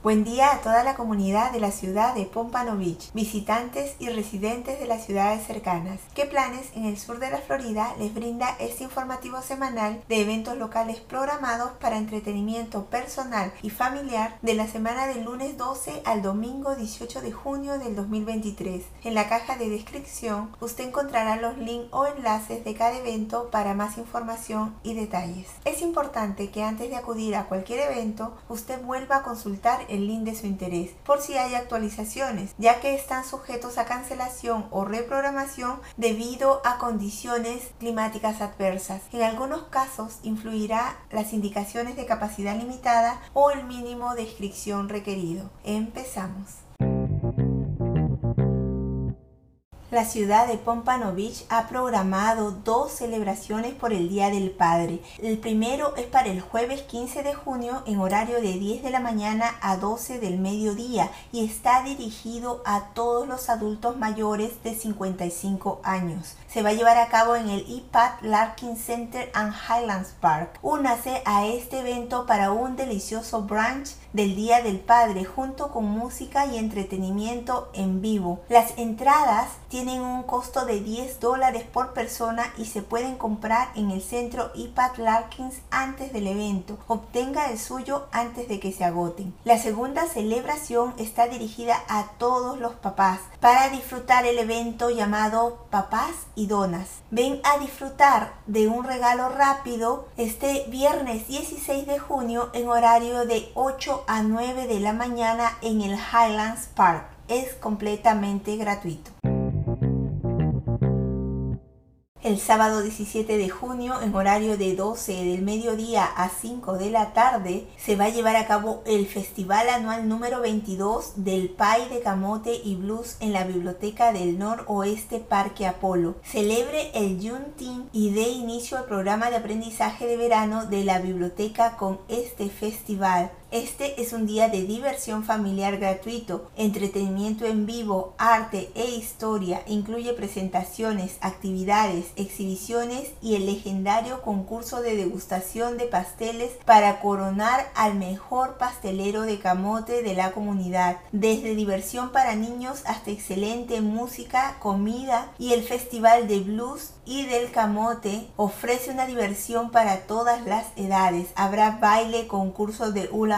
Buen día a toda la comunidad de la ciudad de Pompano Beach, visitantes y residentes de las ciudades cercanas. ¿Qué planes en el sur de la Florida les brinda este informativo semanal de eventos locales programados para entretenimiento personal y familiar de la semana del lunes 12 al domingo 18 de junio del 2023? En la caja de descripción usted encontrará los links o enlaces de cada evento para más información y detalles. Es importante que antes de acudir a cualquier evento usted vuelva a consultar el link de su interés por si hay actualizaciones, ya que están sujetos a cancelación o reprogramación debido a condiciones climáticas adversas. En algunos casos influirá las indicaciones de capacidad limitada o el mínimo de inscripción requerido. Empezamos. La ciudad de Pompano Beach ha programado dos celebraciones por el Día del Padre. El primero es para el jueves 15 de junio en horario de 10 de la mañana a 12 del mediodía y está dirigido a todos los adultos mayores de 55 años. Se va a llevar a cabo en el IPAD Larkin Center and Highlands Park. Únase a este evento para un delicioso brunch del Día del Padre junto con música y entretenimiento en vivo. Las entradas tienen un costo de 10 dólares por persona y se pueden comprar en el centro IPAD Larkins antes del evento. Obtenga el suyo antes de que se agoten. La segunda celebración está dirigida a todos los papás para disfrutar el evento llamado Papás y Donas. Ven a disfrutar de un regalo rápido este viernes 16 de junio en horario de 8 a 9 de la mañana en el Highlands Park. Es completamente gratuito. El sábado 17 de junio, en horario de 12 del mediodía a 5 de la tarde, se va a llevar a cabo el festival anual número 22 del Pie de Camote y Blues en la Biblioteca del Noroeste Parque Apolo. Celebre el Juneteenth y dé inicio al programa de aprendizaje de verano de la biblioteca con este festival. Este es un día de diversión familiar gratuito, entretenimiento en vivo, arte e historia. Incluye presentaciones, actividades, exhibiciones y el legendario concurso de degustación de pasteles para coronar al mejor pastelero de camote de la comunidad. Desde diversión para niños hasta excelente música, comida y el festival de blues y del camote ofrece una diversión para todas las edades. Habrá baile, concurso de hula